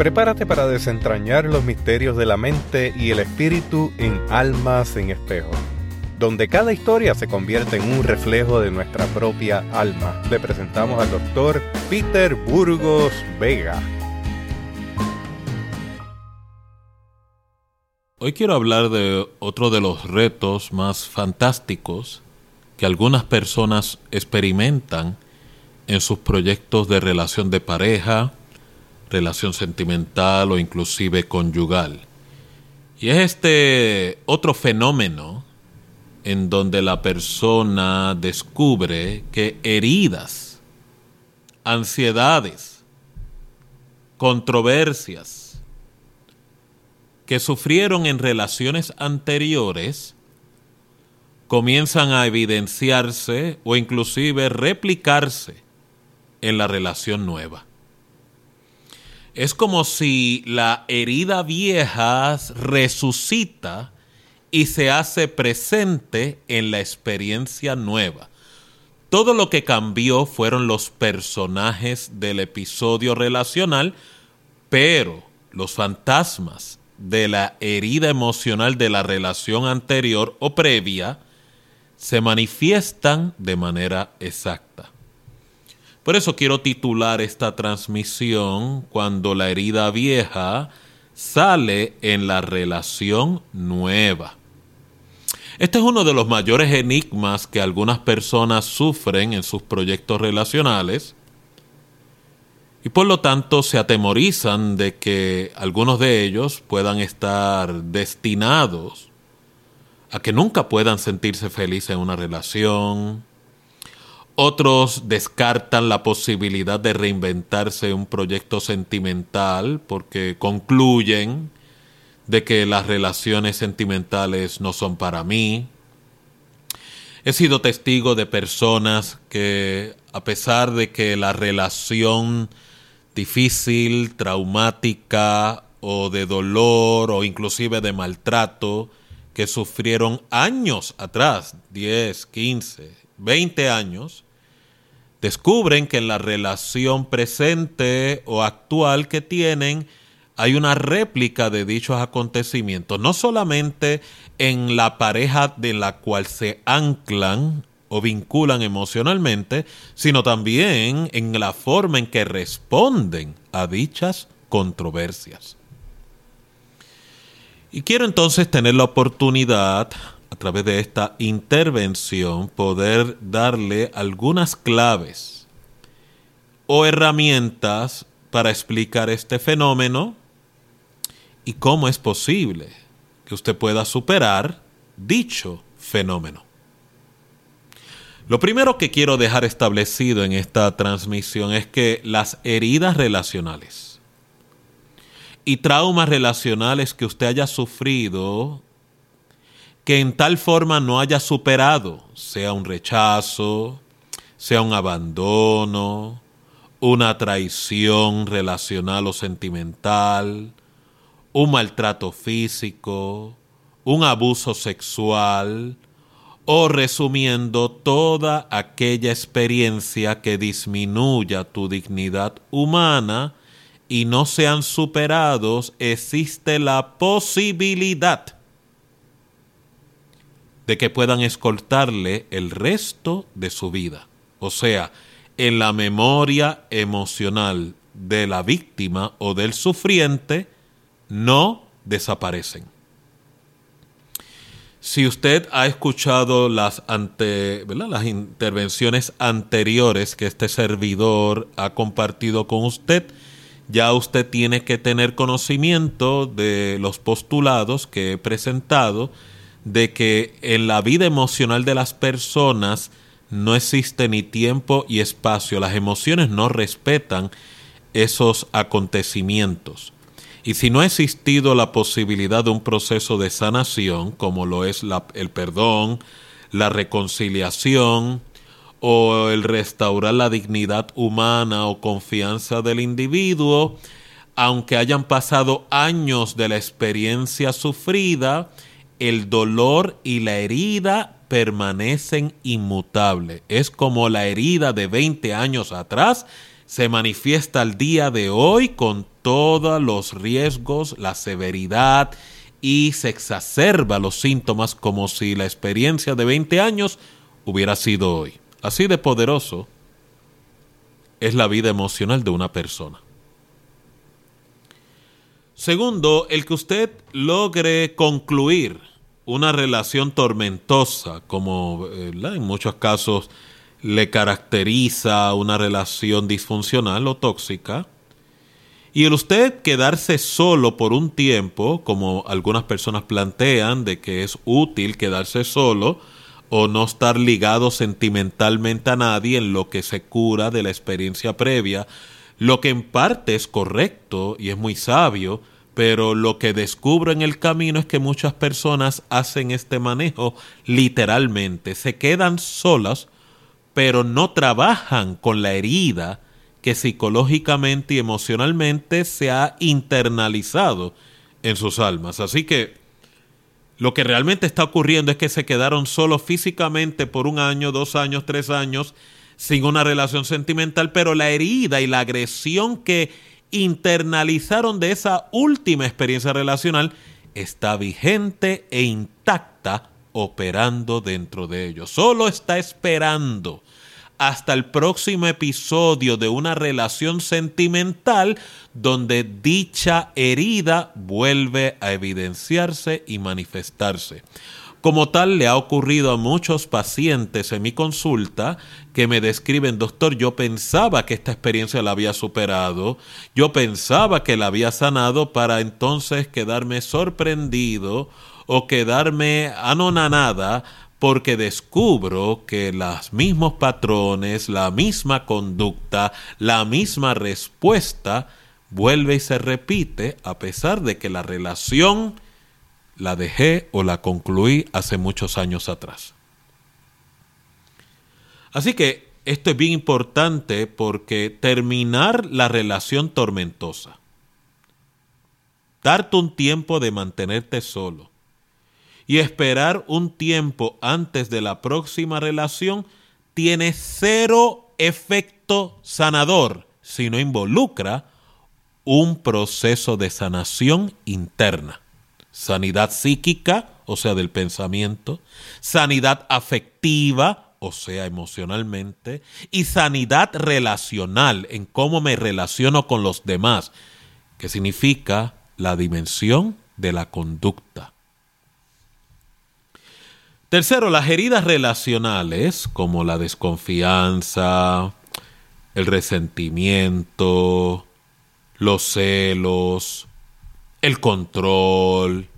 Prepárate para desentrañar los misterios de la mente y el espíritu en Almas en Espejo, donde cada historia se convierte en un reflejo de nuestra propia alma. Le presentamos al doctor Peter Burgos Vega. Hoy quiero hablar de otro de los retos más fantásticos que algunas personas experimentan en sus proyectos de relación de pareja, relación sentimental o inclusive conyugal. Y es este otro fenómeno en donde la persona descubre que heridas, ansiedades, controversias que sufrieron en relaciones anteriores comienzan a evidenciarse o inclusive replicarse en la relación nueva. Es como si la herida vieja resucita y se hace presente en la experiencia nueva. Todo lo que cambió fueron los personajes del episodio relacional, pero los fantasmas de la herida emocional de la relación anterior o previa se manifiestan de manera exacta. Por eso quiero titular esta transmisión cuando la herida vieja sale en la relación nueva. Este es uno de los mayores enigmas que algunas personas sufren en sus proyectos relacionales y por lo tanto se atemorizan de que algunos de ellos puedan estar destinados a que nunca puedan sentirse felices en una relación, otros descartan la posibilidad de reinventarse un proyecto sentimental porque concluyen de que las relaciones sentimentales no son para mí. He sido testigo de personas que, a pesar de que la relación difícil, traumática o de dolor o inclusive de maltrato que sufrieron años atrás, 10, 15, 20 años, descubren que en la relación presente o actual que tienen hay una réplica de dichos acontecimientos, no solamente en la pareja de la cual se anclan o vinculan emocionalmente, sino también en la forma en que responden a dichas controversias. Y quiero entonces tener la oportunidad través de esta intervención, poder darle algunas claves o herramientas para explicar este fenómeno y cómo es posible que usted pueda superar dicho fenómeno. Lo primero que quiero dejar establecido en esta transmisión es que las heridas relacionales y traumas relacionales que usted haya sufrido que en tal forma no haya superado, sea un rechazo, sea un abandono, una traición relacional o sentimental, un maltrato físico, un abuso sexual, o resumiendo toda aquella experiencia que disminuya tu dignidad humana y no sean superados, existe la posibilidad de que puedan escoltarle el resto de su vida. O sea, en la memoria emocional de la víctima o del sufriente no desaparecen. Si usted ha escuchado las, ante, las intervenciones anteriores que este servidor ha compartido con usted, ya usted tiene que tener conocimiento de los postulados que he presentado de que en la vida emocional de las personas no existe ni tiempo y espacio. Las emociones no respetan esos acontecimientos. Y si no ha existido la posibilidad de un proceso de sanación, como lo es el perdón, la reconciliación o el restaurar la dignidad humana o confianza del individuo, aunque hayan pasado años de la experiencia sufrida, el dolor y la herida permanecen inmutables. Es como la herida de 20 años atrás se manifiesta al día de hoy con todos los riesgos, la severidad y se exacerba los síntomas como si la experiencia de 20 años hubiera sido hoy. Así de poderoso es la vida emocional de una persona. Segundo, el que usted logre concluir una relación tormentosa, como en muchos casos le caracteriza una relación disfuncional o tóxica, y el usted quedarse solo por un tiempo, como algunas personas plantean, de que es útil quedarse solo o no estar ligado sentimentalmente a nadie en lo que se cura de la experiencia previa, lo que en parte es correcto y es muy sabio, pero lo que descubro en el camino es que muchas personas hacen este manejo literalmente, se quedan solas, pero no trabajan con la herida que psicológicamente y emocionalmente se ha internalizado en sus almas. Así que lo que realmente está ocurriendo es que se quedaron solos físicamente por un año, dos años, tres años, sin una relación sentimental, pero la herida y la agresión que internalizaron de esa última experiencia relacional está vigente e intacta operando dentro de ellos. Solo está esperando hasta el próximo episodio de una relación sentimental donde dicha herida vuelve a evidenciarse y manifestarse. Como tal, le ha ocurrido a muchos pacientes en mi consulta que me describen, doctor, yo pensaba que esta experiencia la había superado, yo pensaba que la había sanado para entonces quedarme sorprendido o quedarme anonanada porque descubro que los mismos patrones, la misma conducta, la misma respuesta vuelve y se repite a pesar de que la relación la dejé o la concluí hace muchos años atrás. Así que esto es bien importante porque terminar la relación tormentosa, darte un tiempo de mantenerte solo, y esperar un tiempo antes de la próxima relación tiene cero efecto sanador si no involucra un proceso de sanación interna. Sanidad psíquica, o sea, del pensamiento, sanidad afectiva, o sea, emocionalmente, y sanidad relacional, en cómo me relaciono con los demás, que significa la dimensión de la conducta. Tercero, las heridas relacionales, como la desconfianza, el resentimiento, los celos, el control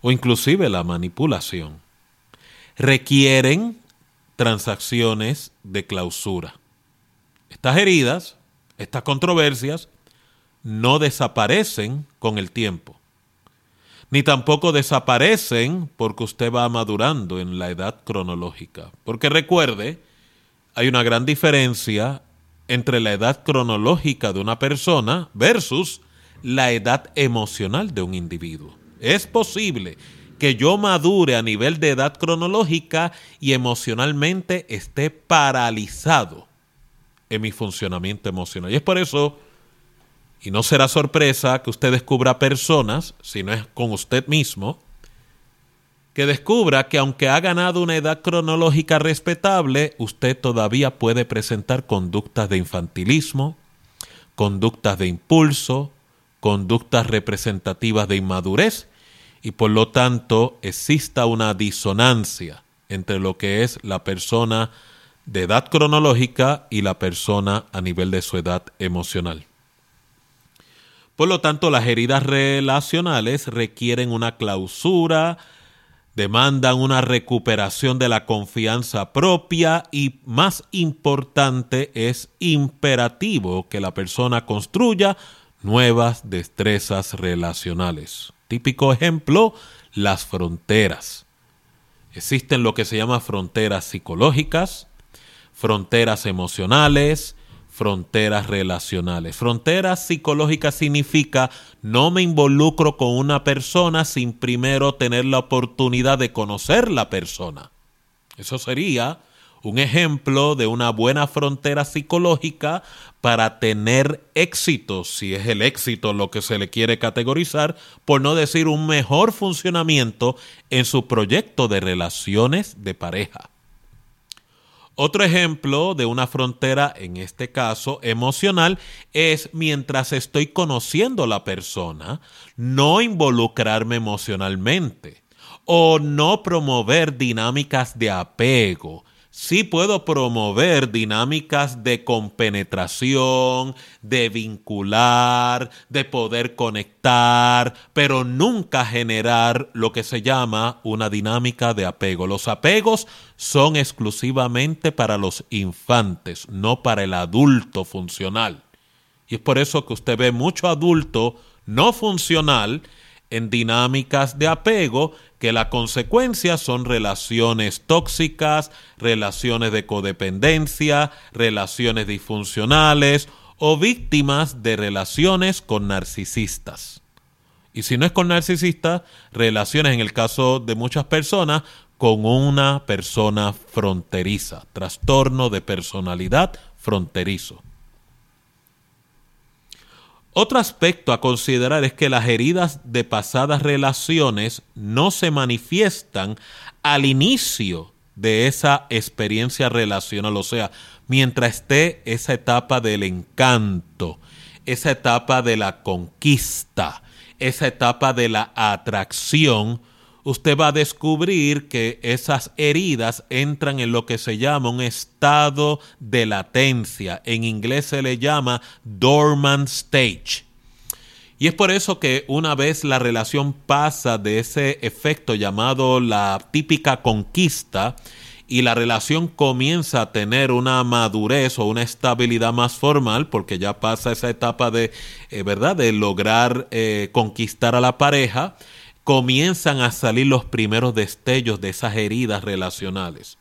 o inclusive la manipulación, requieren transacciones de clausura. Estas heridas, estas controversias, no desaparecen con el tiempo ni tampoco desaparecen porque usted va madurando en la edad cronológica. Porque recuerde, hay una gran diferencia entre la edad cronológica de una persona versus la edad emocional de un individuo. Es posible que yo madure a nivel de edad cronológica y emocionalmente esté paralizado en mi funcionamiento emocional. Y es por eso y no será sorpresa que usted descubra personas, si no es con usted mismo, que descubra que aunque ha ganado una edad cronológica respetable, usted todavía puede presentar conductas de infantilismo, conductas de impulso, conductas representativas de inmadurez y por lo tanto exista una disonancia entre lo que es la persona de edad cronológica y la persona a nivel de su edad emocional. Por lo tanto, las heridas relacionales requieren una clausura, demandan una recuperación de la confianza propia y más importante es imperativo que la persona construya nuevas destrezas relacionales. Típico ejemplo, las fronteras. Existen lo que se llama fronteras psicológicas, fronteras emocionales, fronteras relacionales. Fronteras psicológicas significa no me involucro con una persona sin primero tener la oportunidad de conocer la persona. Eso sería un ejemplo de una buena frontera psicológica para tener éxito, si es el éxito lo que se le quiere categorizar, por no decir un mejor funcionamiento en su proyecto de relaciones de pareja. Otro ejemplo de una frontera, en este caso emocional, es mientras estoy conociendo a la persona, no involucrarme emocionalmente o no promover dinámicas de apego, sí puedo promover dinámicas de compenetración, de vincular, de poder conectar, pero nunca generar lo que se llama una dinámica de apego. Los apegos son exclusivamente para los infantes, no para el adulto funcional. Y es por eso que usted ve mucho adulto no funcional en dinámicas de apego que la consecuencia son relaciones tóxicas, relaciones de codependencia, relaciones disfuncionales o víctimas de relaciones con narcisistas. Y si no es con narcisistas, relaciones en el caso de muchas personas con una persona fronteriza, trastorno de personalidad fronterizo. Otro aspecto a considerar es que las heridas de pasadas relaciones no se manifiestan al inicio de esa experiencia relacional, o sea, mientras esté esa etapa del encanto, esa etapa de la conquista, esa etapa de la atracción, usted va a descubrir que esas heridas entran en lo que se llama un estado de latencia. En inglés se le llama dormant stage. Y es por eso que una vez la relación pasa de ese efecto llamado la típica conquista, y la relación comienza a tener una madurez o una estabilidad más formal porque ya pasa esa etapa de eh, verdad de lograr eh, conquistar a la pareja comienzan a salir los primeros destellos de esas heridas relacionales.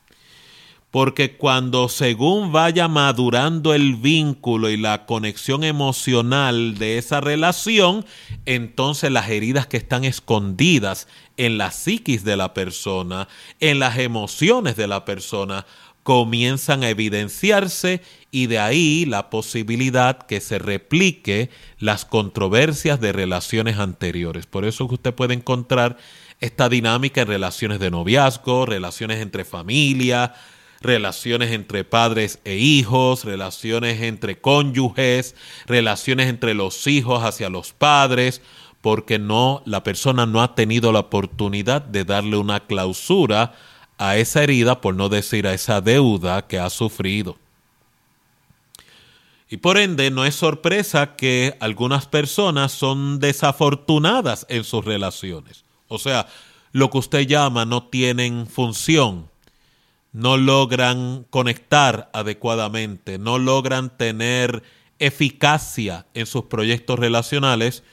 Porque cuando según vaya madurando el vínculo y la conexión emocional de esa relación, entonces las heridas que están escondidas en la psiquis de la persona, en las emociones de la persona, comienzan a evidenciarse y de ahí la posibilidad que se replique las controversias de relaciones anteriores. Por eso usted puede encontrar esta dinámica en relaciones de noviazgo, relaciones entre familia, relaciones entre padres e hijos, relaciones entre cónyuges, relaciones entre los hijos hacia los padres, porque no la persona no ha tenido la oportunidad de darle una clausura a esa herida, por no decir a esa deuda que ha sufrido. Y por ende no es sorpresa que algunas personas son desafortunadas en sus relaciones. O sea, lo que usted llama no tienen función, no logran conectar adecuadamente, no logran tener eficacia en sus proyectos relacionales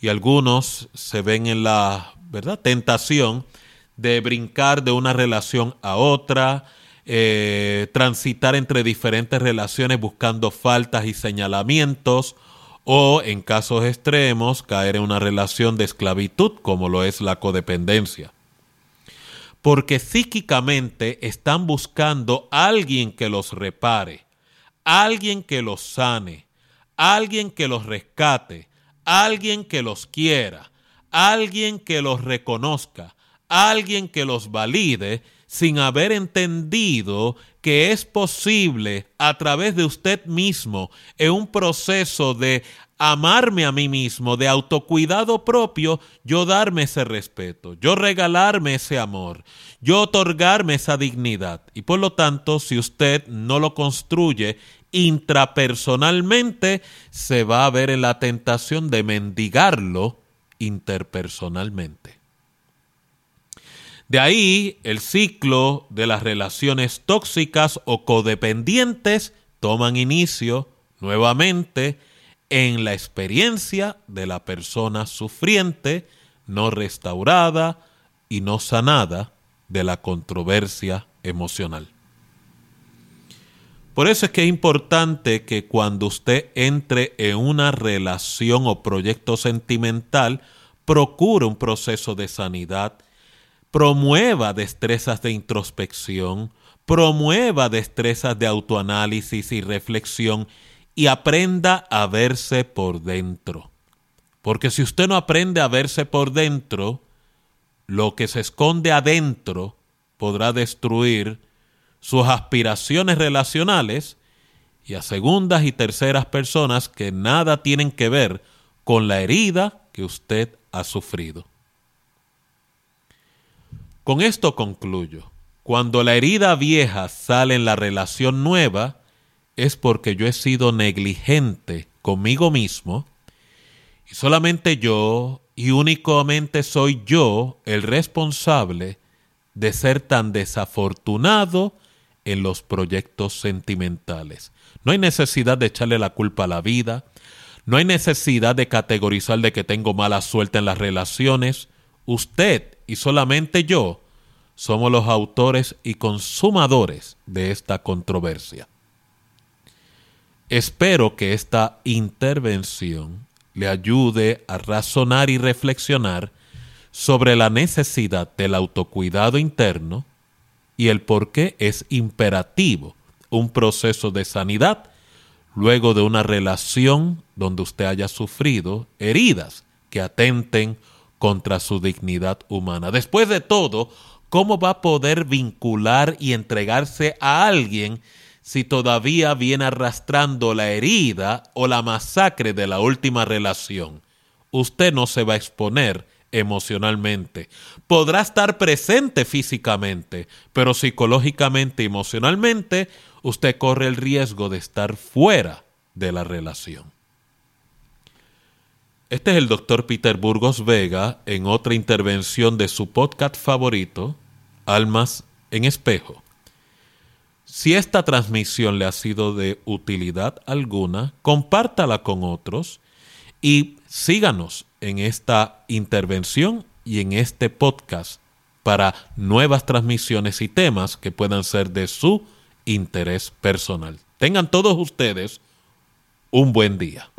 y algunos se ven en la ¿verdad? tentación de brincar de una relación a otra, eh, transitar entre diferentes relaciones buscando faltas y señalamientos, o en casos extremos caer en una relación de esclavitud como lo es la codependencia. Porque psíquicamente están buscando alguien que los repare, alguien que los sane, alguien que los rescate, alguien que los quiera, alguien que los reconozca, alguien que los valide sin haber entendido que es posible a través de usted mismo en un proceso de amarme a mí mismo, de autocuidado propio, yo darme ese respeto, yo regalarme ese amor, yo otorgarme esa dignidad. Y por lo tanto, si usted no lo construye intrapersonalmente, se va a ver en la tentación de mendigarlo interpersonalmente. De ahí el ciclo de las relaciones tóxicas o codependientes toman inicio nuevamente en la experiencia de la persona sufriente, no restaurada y no sanada de la controversia emocional. Por eso es que es importante que cuando usted entre en una relación o proyecto sentimental, procure un proceso de sanidad promueva destrezas de introspección, promueva destrezas de autoanálisis y reflexión y aprenda a verse por dentro. Porque si usted no aprende a verse por dentro, lo que se esconde adentro podrá destruir sus aspiraciones relacionales y a segundas y terceras personas que nada tienen que ver con la herida que usted ha sufrido. Con esto concluyo. Cuando la herida vieja sale en la relación nueva, es porque yo he sido negligente conmigo mismo y solamente yo y únicamente soy yo el responsable de ser tan desafortunado en los proyectos sentimentales. No hay necesidad de echarle la culpa a la vida, no hay necesidad de categorizar de que tengo mala suerte en las relaciones. Usted y solamente yo somos los autores y consumadores de esta controversia. Espero que esta intervención le ayude a razonar y reflexionar sobre la necesidad del autocuidado interno y el por qué es imperativo un proceso de sanidad luego de una relación donde usted haya sufrido heridas que atenten contra su dignidad humana. Después de todo, ¿cómo va a poder vincular y entregarse a alguien si todavía viene arrastrando la herida o la masacre de la última relación. Usted no se va a exponer emocionalmente. Podrá estar presente físicamente, pero psicológicamente y emocionalmente usted corre el riesgo de estar fuera de la relación. Este es el doctor Peter Burgos Vega en otra intervención de su podcast favorito, Almas en Espejo. Si esta transmisión le ha sido de utilidad alguna, compártala con otros y síganos en esta intervención y en este podcast para nuevas transmisiones y temas que puedan ser de su interés personal. Tengan todos ustedes un buen día.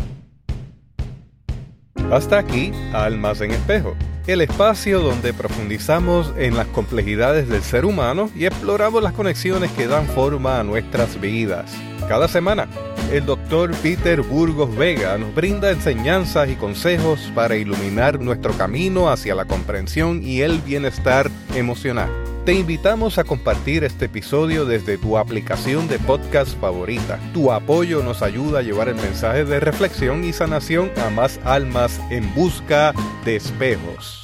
Hasta aquí, Almas en Espejo el espacio donde profundizamos en las complejidades del ser humano y exploramos las conexiones que dan forma a nuestras vidas. Cada semana, el doctor Peter Burgos Vega nos brinda enseñanzas y consejos para iluminar nuestro camino hacia la comprensión y el bienestar emocional. Te invitamos a compartir este episodio desde tu aplicación de podcast favorita. Tu apoyo nos ayuda a llevar el mensaje de reflexión y sanación a más almas en busca de espejos.